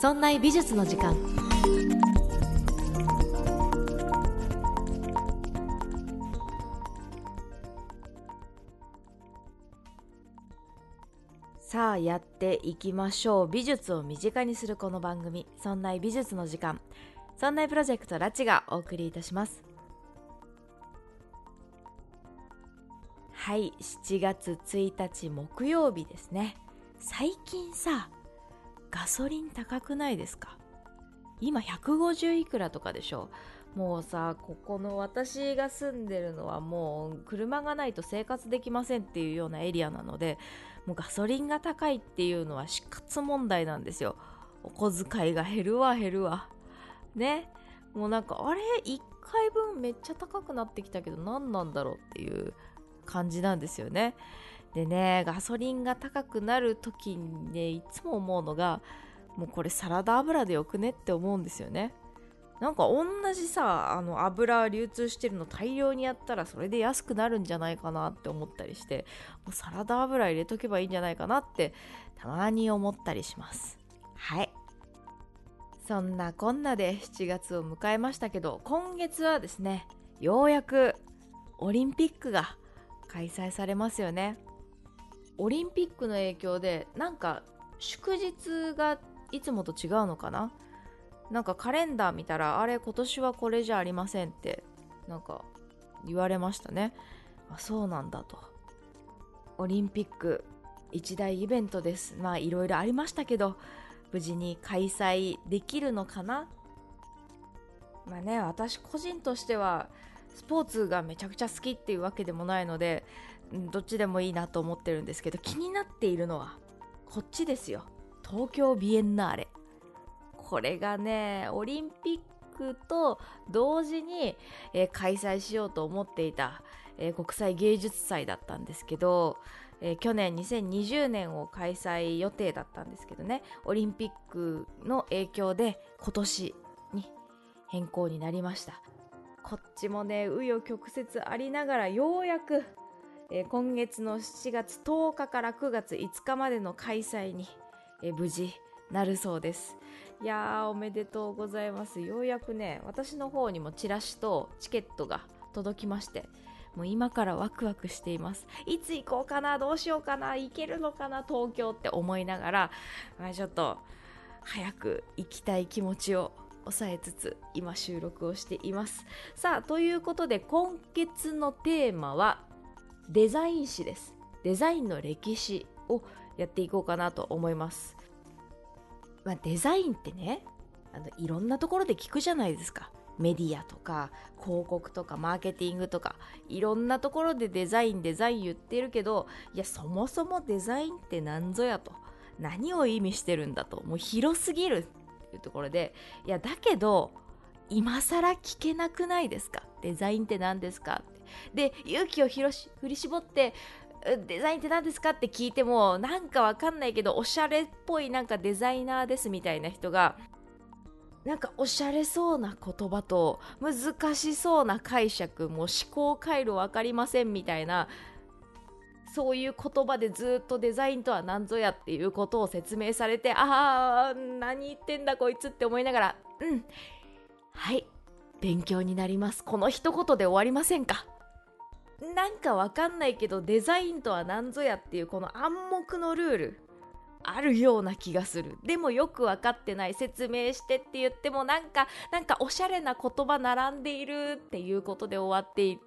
そんな美術の時間。さあやっていきましょう。美術を身近にするこの番組「そんな美術の時間」そんなプロジェクトラチがお送りいたします。はい7月1日木曜日ですね。最近さガソリン高くないですか？今150いくらとかでしょ？もうさここの私が住んでるのはもう車がないと生活できませんっていうようなエリアなのでもうガソリンが高いっていうのは死活問題なんですよ。お小遣いが減るわ減るわ。ね？もうなんかあれ？1回分めっちゃ高くなってきたけど何なんだろうっていう感じなんですよね。でねガソリンが高くなる時にねいつも思うのがもうこれサラダ油でよくねって思うんですよね。なんか同じさあの油流通してるの大量にやったらそれで安くなるんじゃないかなって思ったりしてもうサラダ油入れとけばいいんじゃないかなってたまに思ったりします。はい。そんなこんなで7月を迎えましたけど今月はですねようやくオリンピックが開催されますよね。オリンピックの影響でなんか祝日がいつもと違うのかな？なんかカレンダー見たらあれ今年はこれじゃありませんってなんか言われましたね。あそうなんだと。オリンピック一大イベントです。まあいろいろありましたけど無事に開催できるのかな？まあね私個人としてはスポーツがめちゃくちゃ好きっていうわけでもないのでどっちでもいいなと思ってるんですけど気になっているのはこっちですよ。東京ビエンナーレ。これがねオリンピックと同時に、えー、開催しようと思っていた、えー、国際芸術祭だったんですけど、えー、去年2020年を開催予定だったんですけどねオリンピックの影響で今年に変更になりました。こっちもね紆余曲折ありながらようやく、え今月の7月10日から9月5日までの開催に、え無事なるそうです。いやーおめでとうございます。ようやくね私の方にもチラシとチケットが届きましてもう今からワクワクしています。いつ行こうかなどうしようかな行けるのかな東京って思いながら、まあ、ちょっと早く行きたい気持ちを抑えつつ今収録をしています。さあということで今月のテーマはデザイン誌です。デザインの歴史をやっていこうかなと思います。まあ、デザインってねあのいろんなところで聞くじゃないですか。メディアとか広告とかマーケティングとかいろんなところでデザインデザイン言ってるけどいやそもそもデザインって何ぞやと。何を意味してるんだと。もう広すぎるっていうところで。いやだけど今更聞けなくないですか？デザインって何ですか？で勇気を振り絞ってデザインって何ですか？って聞いてもなんかわかんないけどおしゃれっぽいなんかデザイナーですみたいな人がなんかおしゃれそうな言葉と難しそうな解釈も思考回路分かりませんみたいなそういう言葉でずっとデザインとは何ぞやっていうことを説明されてああ何言ってんだこいつって思いながらうんはい勉強になります。この一言で終わりませんか？なんかわかんないけどデザインとは何ぞやっていうこの暗黙のルールあるような気がする。でもよく分かってない説明してって言ってもなんかなんかおしゃれな言葉並んでいるっていうことで終わってい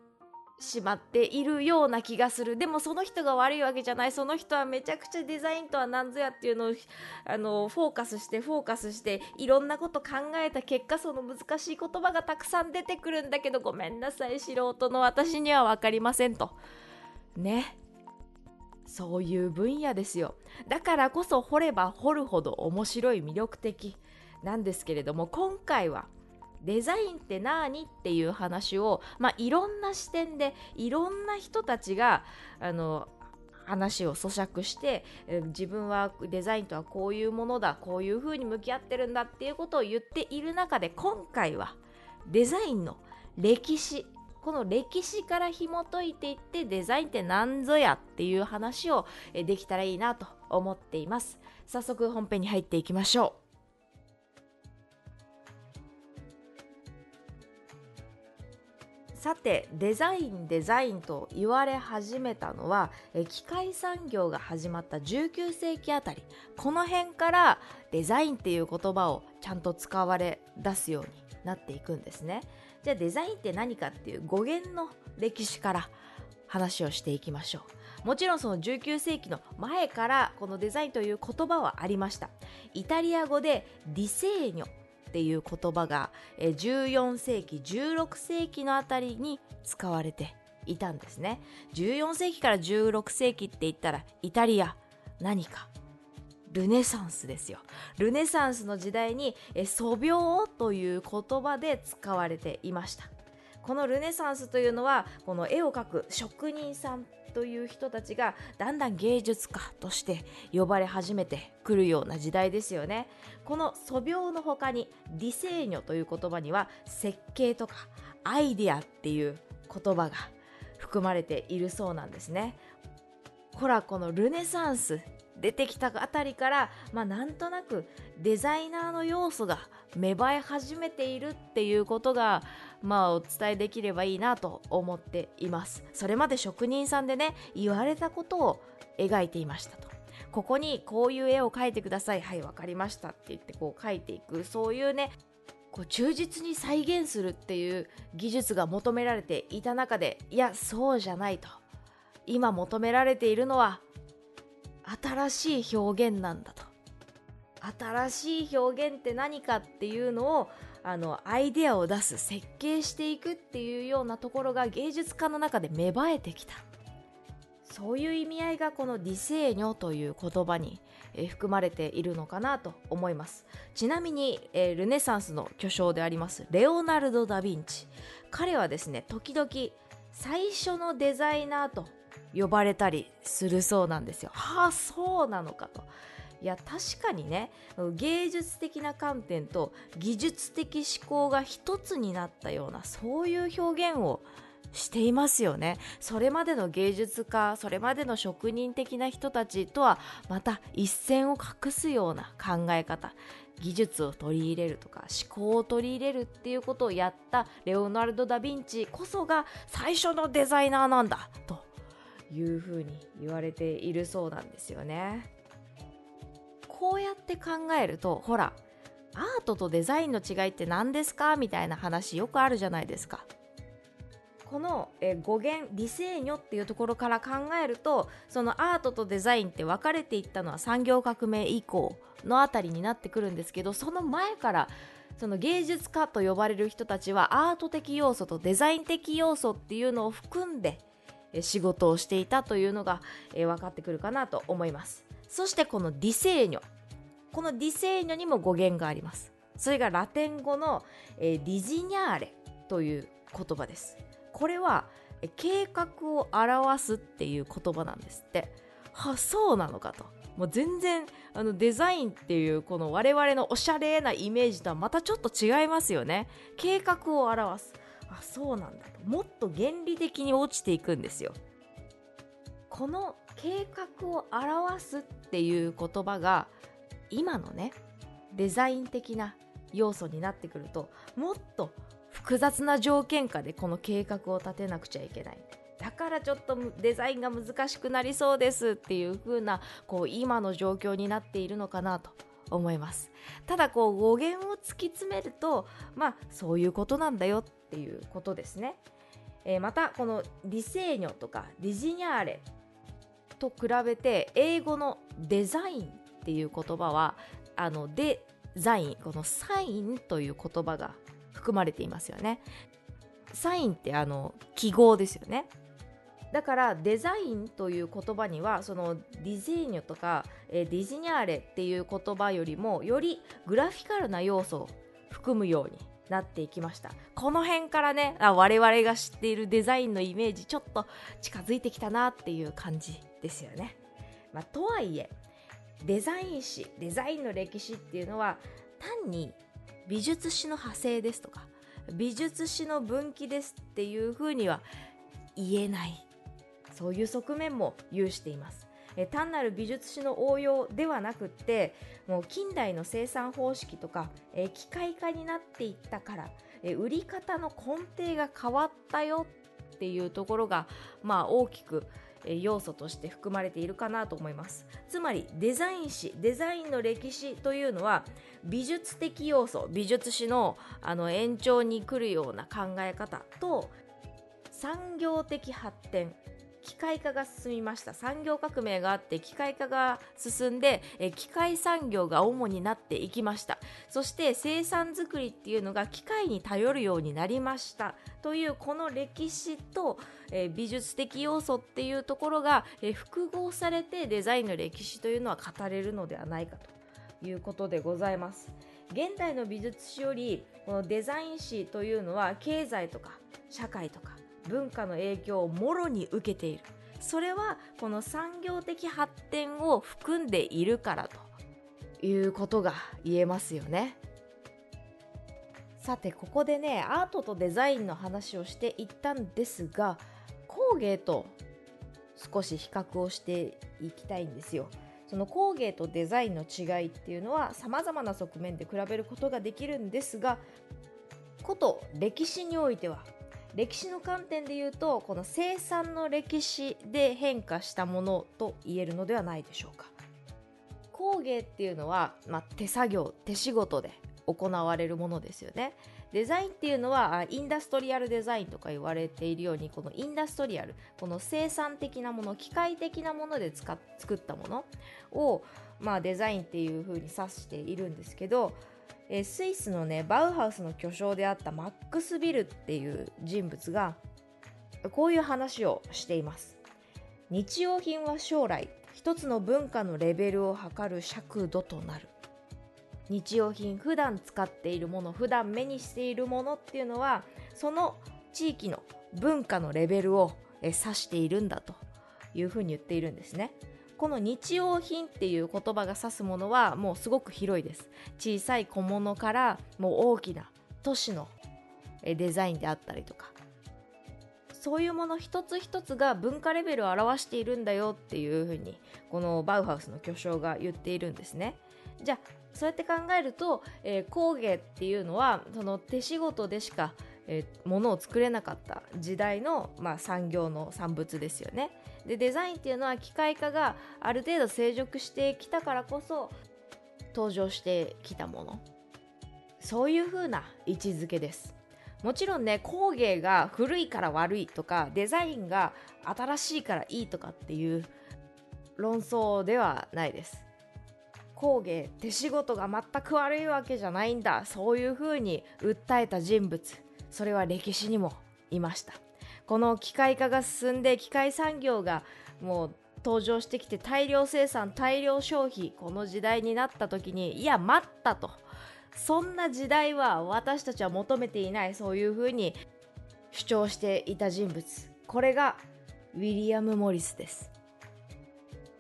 しまっているような気がする。でもその人が悪いわけじゃない。その人はめちゃくちゃデザインとは何ぞやっていうのをあのフォーカスしてフォーカスしていろんなこと考えた結果その難しい言葉がたくさん出てくるんだけどごめんなさい素人の私には分かりませんと。ね。そういう分野ですよ。だからこそ掘れば掘るほど面白い魅力的なんですけれども今回は「デザインって何？っていう話を、まあ、いろんな視点でいろんな人たちがあの話を咀嚼して自分はデザインとはこういうものだこういうふうに向き合ってるんだっていうことを言っている中で今回はデザインの歴史この歴史から紐解いていってデザインって何ぞやっていう話をできたらいいなと思っています。早速本編に入っていきましょう。さてデザインデザインと言われ始めたのは機械産業が始まった19世紀あたり。この辺からデザインっていう言葉をちゃんと使われ出すようになっていくんですね。じゃあデザインって何かっていう語源の歴史から話をしていきましょう。もちろんその19世紀の前からこのデザインという言葉はありました。イタリア語でディセーニョ。っていう言葉が14世紀16世紀のあたりに使われていたんですね。14世紀から16世紀って言ったらイタリア何かルネサンスですよ。ルネサンスの時代に素描という言葉で使われていました。このルネサンスというのはこの絵を描く職人さんという人たちがだんだん芸術家として呼ばれ始めてくるような時代ですよね。この素描の他にディセーニョという言葉には設計とかアイディアっていう言葉が含まれているそうなんですね。ほらこのルネサンス出てきたあたりから、まあ、なんとなくデザイナーの要素が芽生え始めているっていうことがまあお伝えできればいいなと思っています。それまで職人さんでね言われたことを描いていましたと。ここにこういう絵を描いてください。はい分かりましたって言ってこう描いていくそういうねこう忠実に再現するっていう技術が求められていた中でいやそうじゃないと。今求められているのは新しい表現なんだと。新しい表現って何かっていうのをあのアイデアを出す設計していくっていうようなところが芸術家の中で芽生えてきた。そういう意味合いがこのディセーニョという言葉に、含まれているのかなと思います。ちなみに、ルネサンスの巨匠でありますレオナルド・ダ・ヴィンチ。彼はですね時々最初のデザイナーと呼ばれたりするそうなんですよ。はあそうなのかと。いや確かにね芸術的な観点と技術的思考が一つになったようなそういう表現をしていますよねそれまでの芸術家それまでの職人的な人たちとはまた一線を画すような考え方技術を取り入れるとか思考を取り入れるっていうことをやったレオナルド・ダ・ヴィンチこそが最初のデザイナーなんだというふうに言われているそうなんですよね。こうやって考えるとほらアートとデザインの違いって何ですかみたいな話よくあるじゃないですか。このえ語源ディセーニョっていうところから考えるとそのアートとデザインって分かれていったのは産業革命以降のあたりになってくるんですけどその前からその芸術家と呼ばれる人たちはアート的要素とデザイン的要素っていうのを含んで仕事をしていたというのが、分かってくるかなと思いますそしてこのディセーニョ。このディセーニョにも語源があります。それがラテン語の、えディジニャーレという言葉です。これは計画を表すっていう言葉なんですって。はそうなのかと。もう全然あのデザインっていうこの我々のおしゃれなイメージとはまたちょっと違いますよね。計画を表す。あそうなんだと。もっと原理的に落ちていくんですよ。この計画を表すっていう言葉が今のねデザイン的な要素になってくるともっと複雑な条件下でこの計画を立てなくちゃいけない。だからちょっとデザインが難しくなりそうですっていう風なこう今の状況になっているのかなと思います。ただこう語源を突き詰めるとまあそういうことなんだよっていうことですね、えー、またこのディセーニョとかディジニャーレと比べて英語のデザインっていう言葉はあのデザインこのサインという言葉が含まれていますよね。サインってあの記号ですよね。だからデザインという言葉にはそのディゼーニョとか、えディジニャーレっていう言葉よりもよりグラフィカルな要素を含むようになっていきました。この辺からねあ我々が知っているデザインのイメージちょっと近づいてきたなっていう感じ。ですよね、まあ、とはいえデザイン史デザインの歴史っていうのは単に美術史の派生ですとか美術史の分岐ですっていうふうには言えない。そういう側面も有しています。え単なる美術史の応用ではなくってもう近代の生産方式とか、え機械化になっていったからえ売り方の根底が変わったよっていうところが、まあ、大きく要素として含まれているかなと思います。つまりデザイン史デザインの歴史というのは美術的要素美術史のあの延長に来るような考え方と産業的発展機械化が進みました。産業革命があって機械化が進んでえ機械産業が主になっていきました。そして生産作りっていうのが機械に頼るようになりました。というこの歴史とえ美術的要素っていうところがえ複合されてデザインの歴史というのは語れるのではないかと。いうことでございます。現代の美術史よりこのデザイン史というのは経済とか社会とか文化の影響をもろに受けている。それはこの産業的発展を含んでいるからということが言えますよね。さてここでねアートとデザインの話をしていったんですが工芸と少し比較をしていきたいんですよ。その工芸とデザインの違いっていうのは様々な側面で比べることができるんですがこと歴史においては歴史の観点で言うとこの生産の歴史で変化したものと言えるのではないでしょうか。工芸っていうのは、まあ、手作業手仕事で行われるものですよね。デザインっていうのはインダストリアルデザインとか言われているようにこのインダストリアルこの生産的なもの機械的なもので使っ作ったものを、まあ、デザインっていうふうに指しているんですけどえスイスのねバウハウスの巨匠であったマックス・ビルっていう人物がこういう話をしています。日用品は将来一つの文化のレベルを測る尺度となる。日用品普段使っているもの普段目にしているものっていうのはその地域の文化のレベルを指しているんだというふうに言っているんですね。この日用品っていう言葉が指すものはもうすごく広いです。小さい小物からもう大きな都市のデザインであったりとか。そういうもの一つ一つが文化レベルを表しているんだよっていうふうにこのバウハウスの巨匠が言っているんですね。じゃあそうやって考えると、えー、工芸っていうのはその手仕事でしか、えー、物を作れなかった時代の、まあ、産業の産物ですよね。でデザインっていうのは機械化がある程度成熟してきたからこそ登場してきたもの。そういう風な位置づけです。もちろんね工芸が古いから悪いとかデザインが新しいからいいとかっていう論争ではないです。工芸手仕事が全く悪いわけじゃないんだ。そういう風に訴えた人物。それは歴史にもいました。この機械化が進んで機械産業がもう登場してきて大量生産大量消費この時代になった時にいや待ったと。そんな時代は私たちは求めていない。そういうふうに主張していた人物。これがウィリアム・モリスです。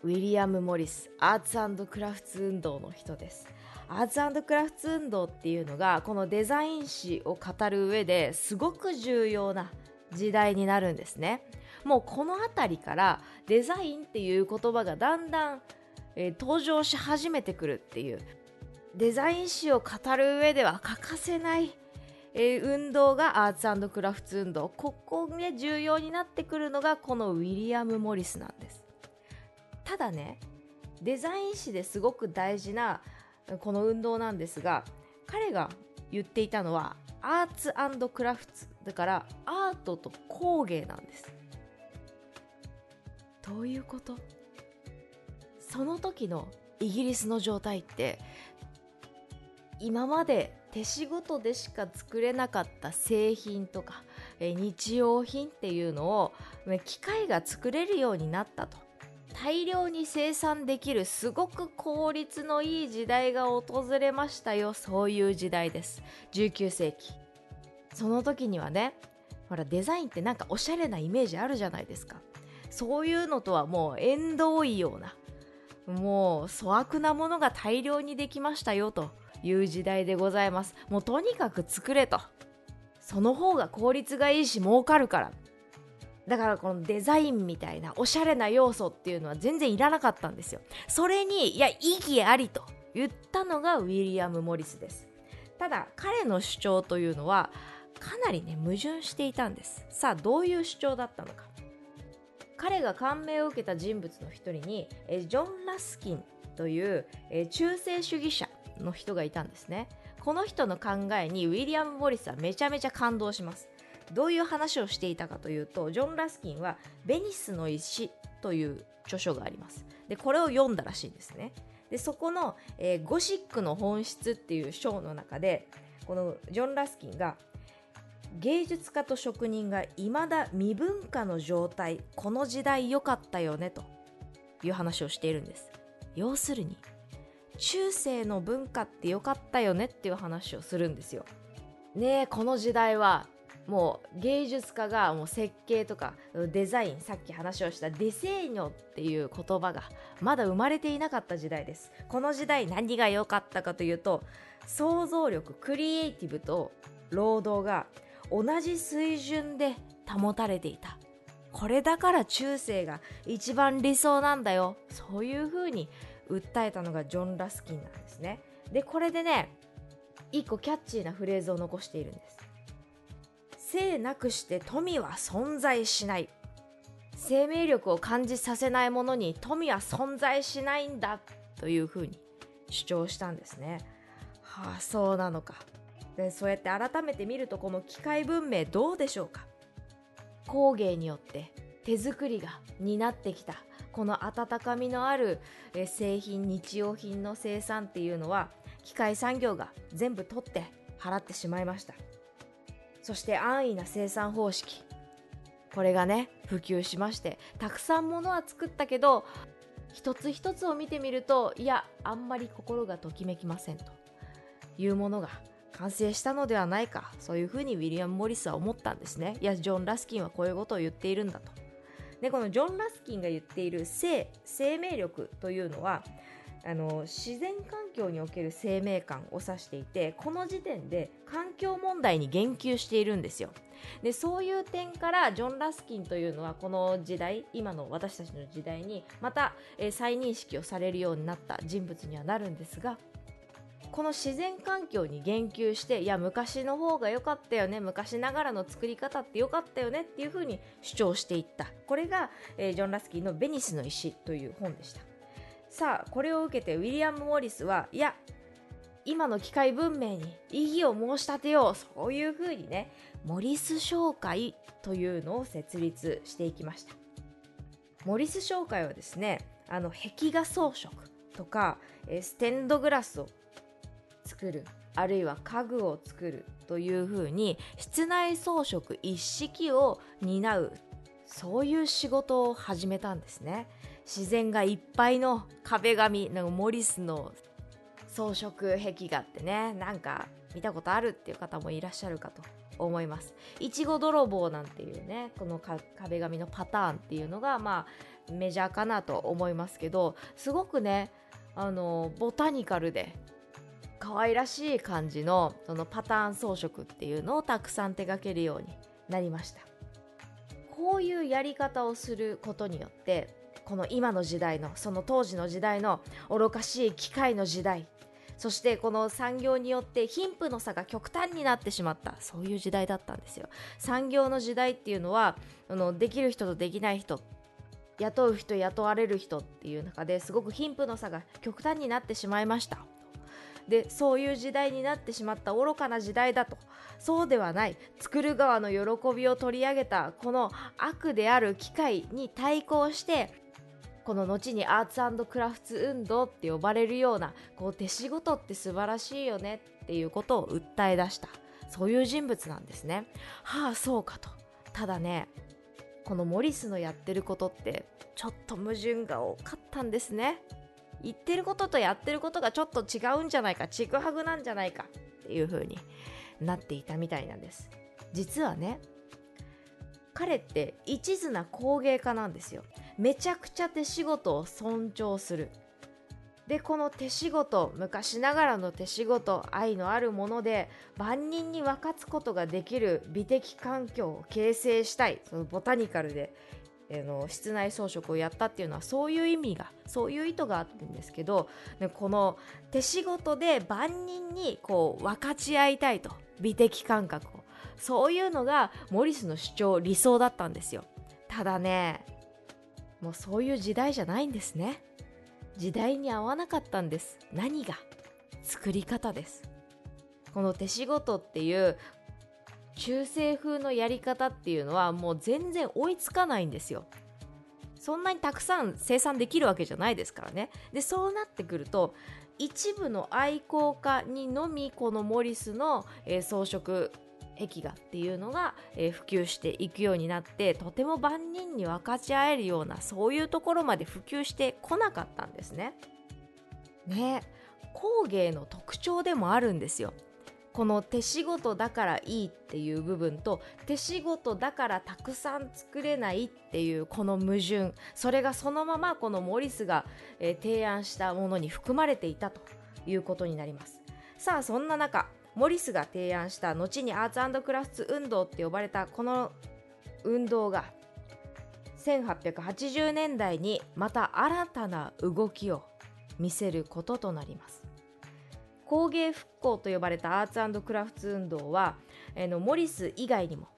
ウィリアム・モリスアーツクラフツ運動の人です。アーツクラフツ運動っていうのがこのデザイン史を語る上ですごく重要な時代になるんですね。もうこの辺りからデザインっていう言葉がだんだん、えー、登場し始めてくるっていう。デザイン史を語る上では欠かせない、えー、運動がアーツクラフト運動。ここで重要になってくるのがこのウィリアム・モリスなんです。ただねデザイン史ですごく大事なこの運動なんですが彼が言っていたのはアーツクラフトだからアートと工芸なんです。どういうこと？その時のイギリスの状態って今まで手仕事でしか作れなかった製品とか日用品っていうのを機械が作れるようになったと。大量に生産できるすごく効率のいい時代が訪れましたよそういう時代です。19世紀。その時にはねほらデザインってなんかおしゃれなイメージあるじゃないですか。そういうのとはもう縁遠いようなもう粗悪なものが大量にできましたよという時代でございます。もうとにかく作れと。その方が効率がいいし儲かるから。だからこのデザインみたいなおしゃれな要素っていうのは全然いらなかったんですよ。それにいや意義ありと言ったのがウィリアム・モリスです。ただ彼の主張というのはかなりね矛盾していたんです。さあどういう主張だったのか。彼が感銘を受けた人物の一人にえジョン・ラスキンというえ中世主義者の人がいたんですね。この人の考えにウィリアム・モリスはめちゃめちゃ感動します。どういう話をしていたかというとジョン・ラスキンは「ベニスの石」という著書があります。でこれを読んだらしいんですね。でそこの、えー、ゴシックの本質っていう章の中でこのジョン・ラスキンが芸術家と職人が未だ未文化の状態この時代良かったよねという話をしているんです。要するに中世の文化って良かったよねっていう話をするんですよ。ねえこの時代は。もう芸術家がもう設計とかデザインさっき話をしたデセーニョっていう言葉がまだ生まれていなかった時代です。この時代何が良かったかというと想像力クリエイティブと労働が同じ水準で保たれていた。これだから中世が一番理想なんだよ。そういうふうに訴えたのがジョン・ラスキンなんですね。でこれでね一個キャッチーなフレーズを残しているんです。性なくして富は存在しない生命力を感じさせないものに富は存在しないんだというふうに主張したんですね。はあそうなのか。でそうやって改めて見るとこの機械文明どうでしょうか工芸によって手作りが担ってきたこの温かみのある製品日用品の生産っていうのは機械産業が全部取って払ってしまいましたそして安易な生産方式。これがね普及しましてたくさんものは作ったけど一つ一つを見てみるといやあんまり心がときめきませんと。いうものが完成したのではないかそういうふうにウィリアム・モリスは思ったんですね。いやジョン・ラスキンはこういうことを言っているんだと。でこのジョン・ラスキンが言っている生生命力というのはあの自然環境における生命感を指していてこの時点で環境問題に言及しているんですよ。でそういう点からジョン・ラスキンというのはこの時代今の私たちの時代にまた、えー、再認識をされるようになった人物にはなるんですがこの自然環境に言及していや昔の方が良かったよね昔ながらの作り方って良かったよねっていうふうに主張していった。これが、えー、ジョン・ラスキンの「ベニスの石」という本でした。さあこれを受けてウィリアム・モリスはいや今の機械文明に異議を申し立てようそういうふうにねモリス商会というのを設立していきましたモリス商会はですねあの壁画装飾とかステンドグラスを作るあるいは家具を作るというふうに室内装飾一式を担うそういう仕事を始めたんですね。自然がいっぱいの壁紙なんかモリスの装飾壁画ってねなんか見たことあるっていう方もいらっしゃるかと思います。いちご泥棒なんていうねこの壁紙のパターンっていうのがまあメジャーかなと思いますけどすごくねあのボタニカルで可愛らしい感じのそのパターン装飾っていうのをたくさん手掛けるようになりました。こういうやり方をすることによってこの今の時代のその当時の時代の愚かしい機械の時代そしてこの産業によって貧富の差が極端になってしまったそういう時代だったんですよ。産業の時代っていうのはあのできる人とできない人雇う人雇われる人っていう中ですごく貧富の差が極端になってしまいました。でそういう時代になってしまった愚かな時代だと。そうではない。作る側の喜びを取り上げたこの悪である機械に対抗してこの後にアーツクラフツ運動って呼ばれるようなこう手仕事って素晴らしいよねっていうことを訴え出した。そういう人物なんですね。はあそうかと。ただねこのモリスのやってることってちょっと矛盾が多かったんですね。言ってることとやってることがちょっと違うんじゃないかちぐはぐなんじゃないかっていう風になっていたみたいなんです。実はね彼って一途な工芸家なんですよ。めちゃくちゃ手仕事を尊重する。でこの手仕事昔ながらの手仕事愛のあるもので万人に分かつことができる美的環境を形成したい。そのボタニカルでえの室内装飾をやったっていうのはそういう意味がそういう意図があるんですけどでこの手仕事で万人にこう分かち合いたいと。美的感覚を。そういうのがモリスの主張理想だったんですよ。ただねもうそういう時代じゃないんですね。時代に合わなかったんです。何が？作り方です。この手仕事っていう中世風のやり方っていうのはもう全然追いつかないんですよ。そんなにたくさん生産できるわけじゃないですからね。でそうなってくると一部の愛好家にのみこのモリスの、え、装飾壁画っていうのが、えー、普及していくようになってとても万人に分かち合えるようなそういうところまで普及してこなかったんですね。ね工芸の特徴でもあるんですよ。この手仕事だからいいっていう部分と手仕事だからたくさん作れないっていうこの矛盾それがそのままこのモリスが、えー、提案したものに含まれていたということになりますさあそんな中モリスが提案した後にアーツクラフト運動って呼ばれたこの運動が1880年代にまた新たな動きを見せることとなります。工芸復興と呼ばれたアーツクラフト運動は、えのモリス以外にも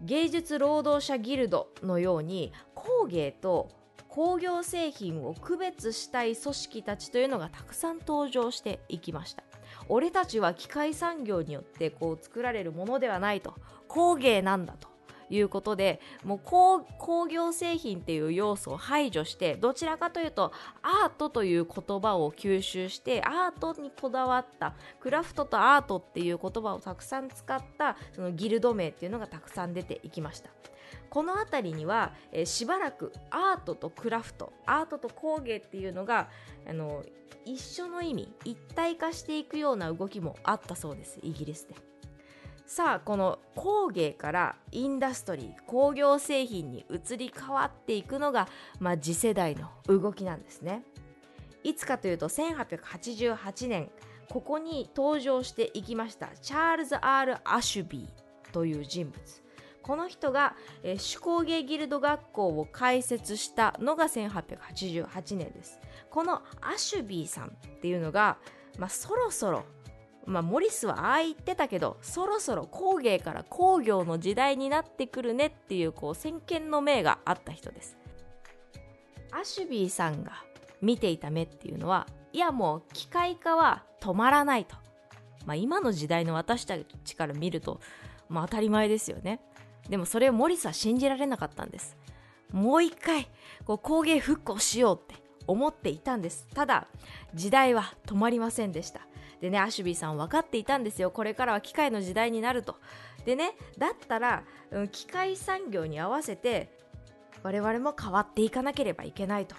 芸術労働者ギルドのように工芸と工業製品を区別したい組織たちというのがたくさん登場していきました。俺たちは機械産業によってこう作られるものではないと。工芸なんだと。いうことでもう工業製品っていう要素を排除してどちらかというとアートという言葉を吸収してアートにこだわったクラフトとアートっていう言葉をたくさん使ったそのギルド名っていうのがたくさん出ていきましたこの辺りには、えー、しばらくアートとクラフトアートと工芸っていうのがあの一緒の意味一体化していくような動きもあったそうですイギリスで。さあこの工芸からインダストリー工業製品に移り変わっていくのが、まあ、次世代の動きなんですね。いつかというと1888年ここに登場していきましたチャールズ・ R・ アシュビーという人物。この人が、手工芸ギルド学校を開設したのが1888年です。このアシュビーさんっていうのが、まあ、そろそろまあ、モリスはああ言ってたけどそろそろ工芸から工業の時代になってくるねっていうこう先見の明があった人です。アシュビーさんが見ていた目っていうのはいやもう機械化は止まらないと、まあ、今の時代の私たちから見ると、まあ、当たり前ですよね。でもそれをモリスは信じられなかったんです。もう一回こう工芸復興しようって思っていたんです。ただ時代は止まりませんでした。でねアシュビーさん分かっていたんですよ。これからは機械の時代になると。でねだったら、うん、機械産業に合わせて我々も変わっていかなければいけないと。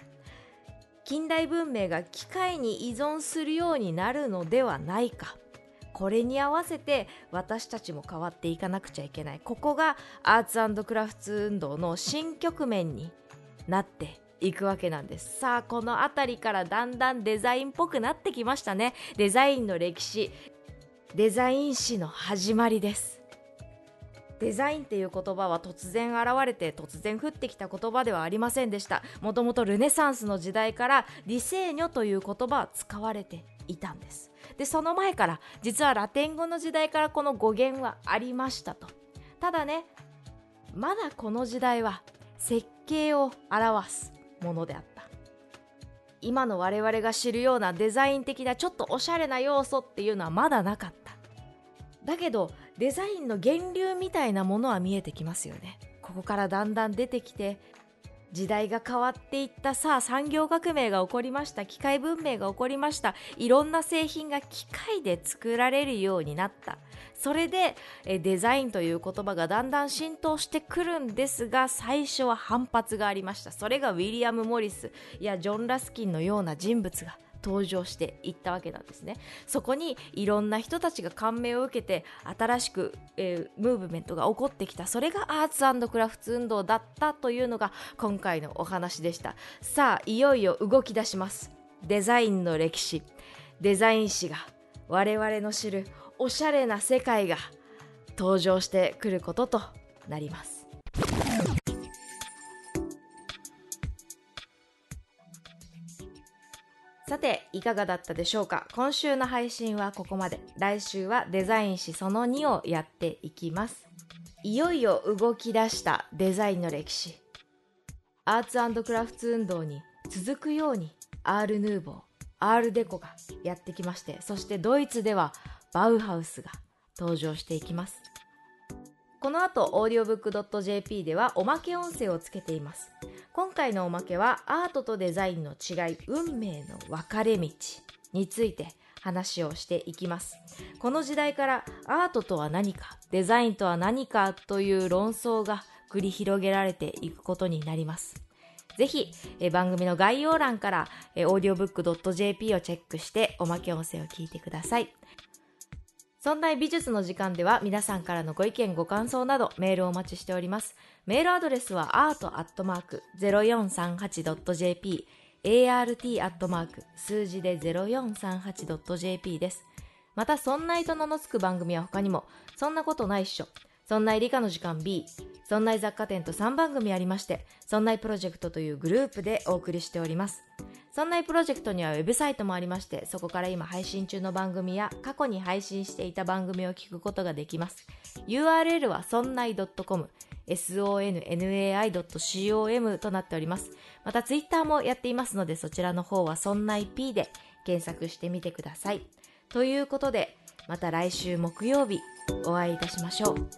近代文明が機械に依存するようになるのではないか。これに合わせて私たちも変わっていかなくちゃいけない。ここがアーツクラフト運動の新局面になっていくわけなんです。さあこの辺りからだんだんデザインっぽくなってきましたね。デザインの歴史。デザイン史の始まりです。デザインっていう言葉は突然現れて突然降ってきた言葉ではありませんでした。もともとルネサンスの時代からディセーニョという言葉は使われていたんです。でその前から実はラテン語の時代からこの語源はありましたと。ただねまだこの時代は設計を表す。ものであった。今の我々が知るようなデザイン的なちょっとおしゃれな要素っていうのはまだなかった。だけどデザインの源流みたいなものは見えてきますよね。ここからだんだん出てきて時代が変わっていったさあ産業革命が起こりました機械文明が起こりましたいろんな製品が機械で作られるようになった。それでデザインという言葉がだんだん浸透してくるんですが最初は反発がありました。それがウィリアム・モリスやジョン・ラスキンのような人物が登場していったわけなんですね。そこにいろんな人たちが感銘を受けて新しく、えー、ムーブメントが起こってきた。それがアーツクラフト運動だったというのが今回のお話でした。さあいよいよ動き出します。デザインの歴史。デザイン誌が我々の知るおしゃれな世界が登場してくることとなります。さて、いかがだったでしょうか？今週の配信はここまで。来週はデザイン誌その2をやっていきます。いよいよ動き出したデザインの歴史アーツクラフト運動に続くようにアール・ヌーボーアール・デコがやってきましてそしてドイツではバウハウスが登場していきますこの後オーディオブック .jp ではおまけ音声をつけています今回のおまけはアートとデザインの違い運命の分かれ道について話をしていきますこの時代からアートとは何かデザインとは何かという論争が繰り広げられていくことになりますぜひ、え番組の概要欄から、え audiobook.jp をチェックしておまけ音声を聞いてください。そんな美術の時間では皆さんからのご意見ご感想などメールをお待ちしております。メールアドレスは art.0438.jp art. 数字で 0438.jp です。また、そんないと名の付く番組は他にも、そんなことないっしょ。そんない理科の時間 B、そんない雑貨店と3番組ありまして、そんないプロジェクトというグループでお送りしております。そんなプロジェクトにはウェブサイトもありまして、そこから今配信中の番組や過去に配信していた番組を聞くことができます。URL はそんない .com、sonnai.com となっております。またツイッターもやっていますので、そちらの方はそんない P で検索してみてください。ということで、また来週木曜日お会いいたしましょう。